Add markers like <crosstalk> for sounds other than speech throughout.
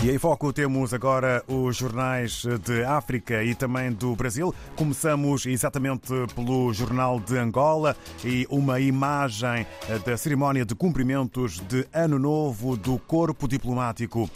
E em foco temos agora os jornais de África e também do Brasil. Começamos exatamente pelo Jornal de Angola e uma imagem da cerimónia de cumprimentos de Ano Novo do Corpo Diplomático.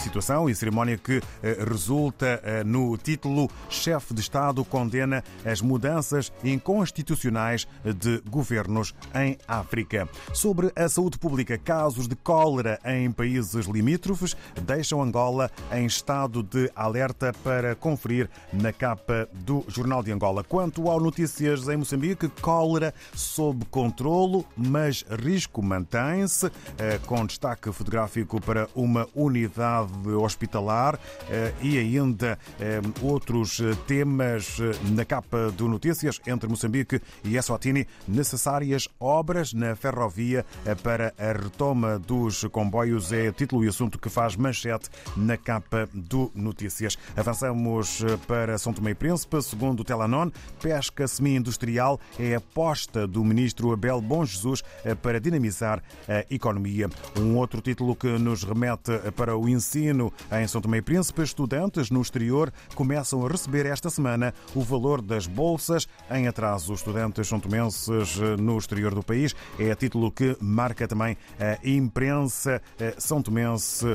Situação e cerimónia que eh, resulta eh, no título Chefe de Estado condena as mudanças inconstitucionais de governos em África. Sobre a saúde pública, casos de cólera em países limítrofes deixam Angola em estado de alerta para conferir na capa do Jornal de Angola. Quanto ao notícias em Moçambique, cólera sob controlo, mas risco mantém-se, eh, com destaque fotográfico para uma unidade hospitalar eh, e ainda eh, outros temas na capa do Notícias entre Moçambique e Eswatini, necessárias obras na ferrovia para a retoma dos comboios é título e assunto que faz manchete na capa do Notícias. Avançamos para São Tomé e Príncipe. Segundo o Telanon, pesca semi-industrial é aposta do ministro Abel Bom Jesus para dinamizar a economia. Um outro título que nos remete para o ensino em São Tomé e Príncipe. Estudantes no exterior começam a receber esta semana o valor das bolsas em atraso. Os estudantes são tomenses no exterior do país é título que marca também a imprensa são tomense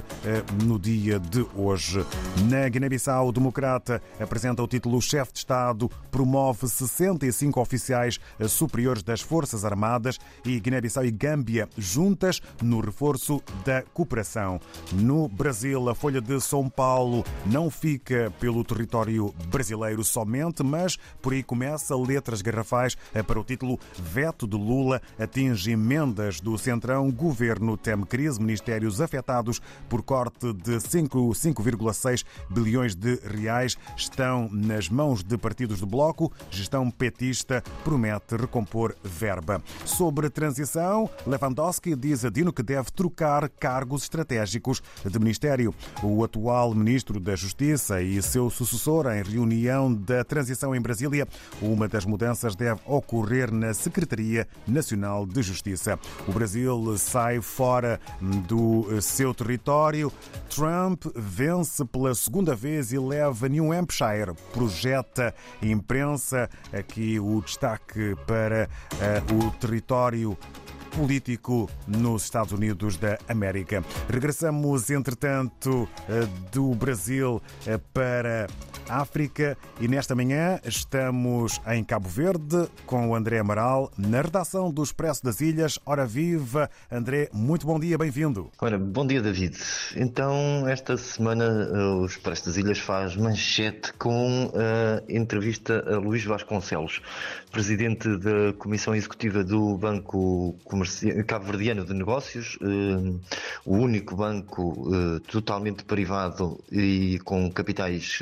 no dia de hoje. Na Guiné-Bissau, o Democrata apresenta o título Chefe de Estado promove 65 oficiais superiores das Forças Armadas e Guiné-Bissau e Gâmbia juntas no reforço da cooperação. No Brasil, a Folha de São Paulo não fica pelo território brasileiro somente, mas por aí começa letras garrafais para o título Veto de Lula atinge emendas do Centrão, governo teme crise, ministérios afetados por corte de 5,6 bilhões de reais estão nas mãos de partidos do Bloco. Gestão petista promete recompor verba. Sobre transição, Lewandowski diz a Dino que deve trocar cargos estratégicos de ministério. O atual ministro da Justiça e seu sucessor em reunião da transição em Brasília, uma das mudanças deve ocorrer na Secretaria Nacional de Justiça. O Brasil sai fora do seu território. Trump vence pela segunda vez e leva New Hampshire. Projeta imprensa aqui o destaque para uh, o território político nos Estados Unidos da América. Regressamos, entretanto, eh, do Brasil eh, para África e nesta manhã estamos em Cabo Verde com o André Amaral na redação do Expresso das Ilhas. Ora viva, André, muito bom dia, bem-vindo. Ora, bom dia, David. Então, esta semana eh, o Expresso das Ilhas faz manchete com a entrevista a Luís Vasconcelos, presidente da Comissão Executiva do Banco Cabo-Verdiano de Negócios, eh, o único banco eh, totalmente privado e com capitais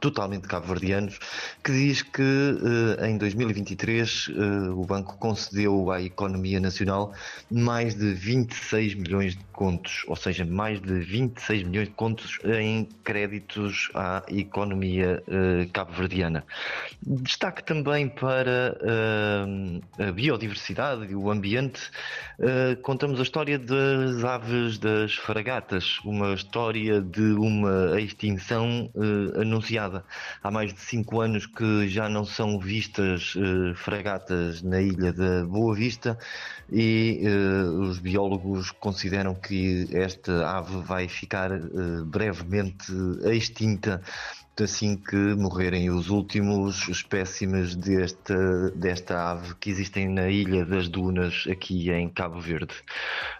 totalmente cabo-verdianos, que diz que uh, em 2023 uh, eh, o banco concedeu à economia nacional mais de 26 milhões de contos, ou seja, mais de 26 milhões de contos em créditos à economia uh, cabo-verdiana. Destaque também para a biodiversidade e o ambiente. contamos a história das aves das fragatas, uma história de uma extinção anunciada Há mais de cinco anos que já não são vistas uh, fragatas na ilha da Boa Vista e uh, os biólogos consideram que esta ave vai ficar uh, brevemente extinta assim que morrerem os últimos espécimes desta, desta ave que existem na Ilha das Dunas, aqui em Cabo Verde.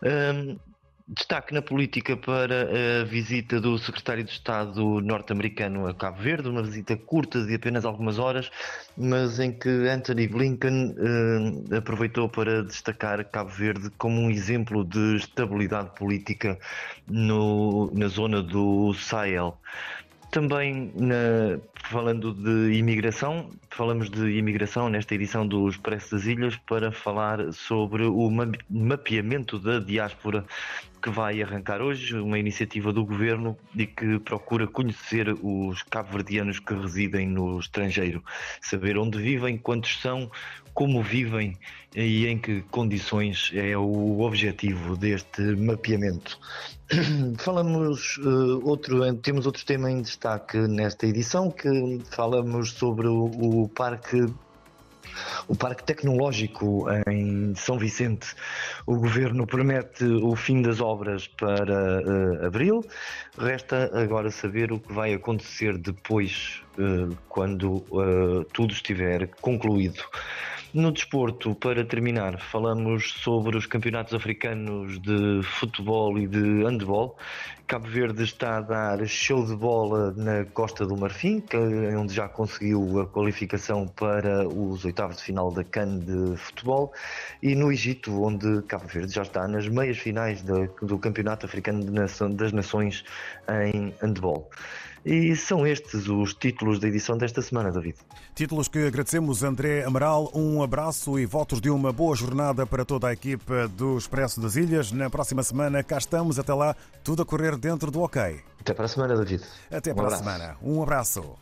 Um, Destaque na política para a visita do secretário de Estado norte-americano a Cabo Verde, uma visita curta de apenas algumas horas, mas em que Anthony Blinken eh, aproveitou para destacar Cabo Verde como um exemplo de estabilidade política no, na zona do Sahel. Também na falando de imigração, falamos de imigração nesta edição do Expresso das Ilhas para falar sobre o mapeamento da diáspora que vai arrancar hoje, uma iniciativa do governo e que procura conhecer os cabo-verdianos que residem no estrangeiro, saber onde vivem, quantos são, como vivem e em que condições é o objetivo deste mapeamento. <clears throat> Falamos uh, outro, temos outro tema em destaque nesta edição que falamos sobre o, o parque o Parque Tecnológico em São Vicente. O governo promete o fim das obras para uh, abril. Resta agora saber o que vai acontecer depois, uh, quando uh, tudo estiver concluído. No desporto, para terminar, falamos sobre os campeonatos africanos de futebol e de handball. Cabo Verde está a dar show de bola na Costa do Marfim, onde já conseguiu a qualificação para os oitavos de final da CAN de futebol, e no Egito, onde Cabo Verde já está nas meias finais do Campeonato Africano das Nações em handball. E são estes os títulos da edição desta semana, David. Títulos que agradecemos, André Amaral. Um abraço e votos de uma boa jornada para toda a equipa do Expresso das Ilhas. Na próxima semana cá estamos. Até lá, tudo a correr dentro do OK. Até para a semana, David. Até um para abraço. a semana. Um abraço.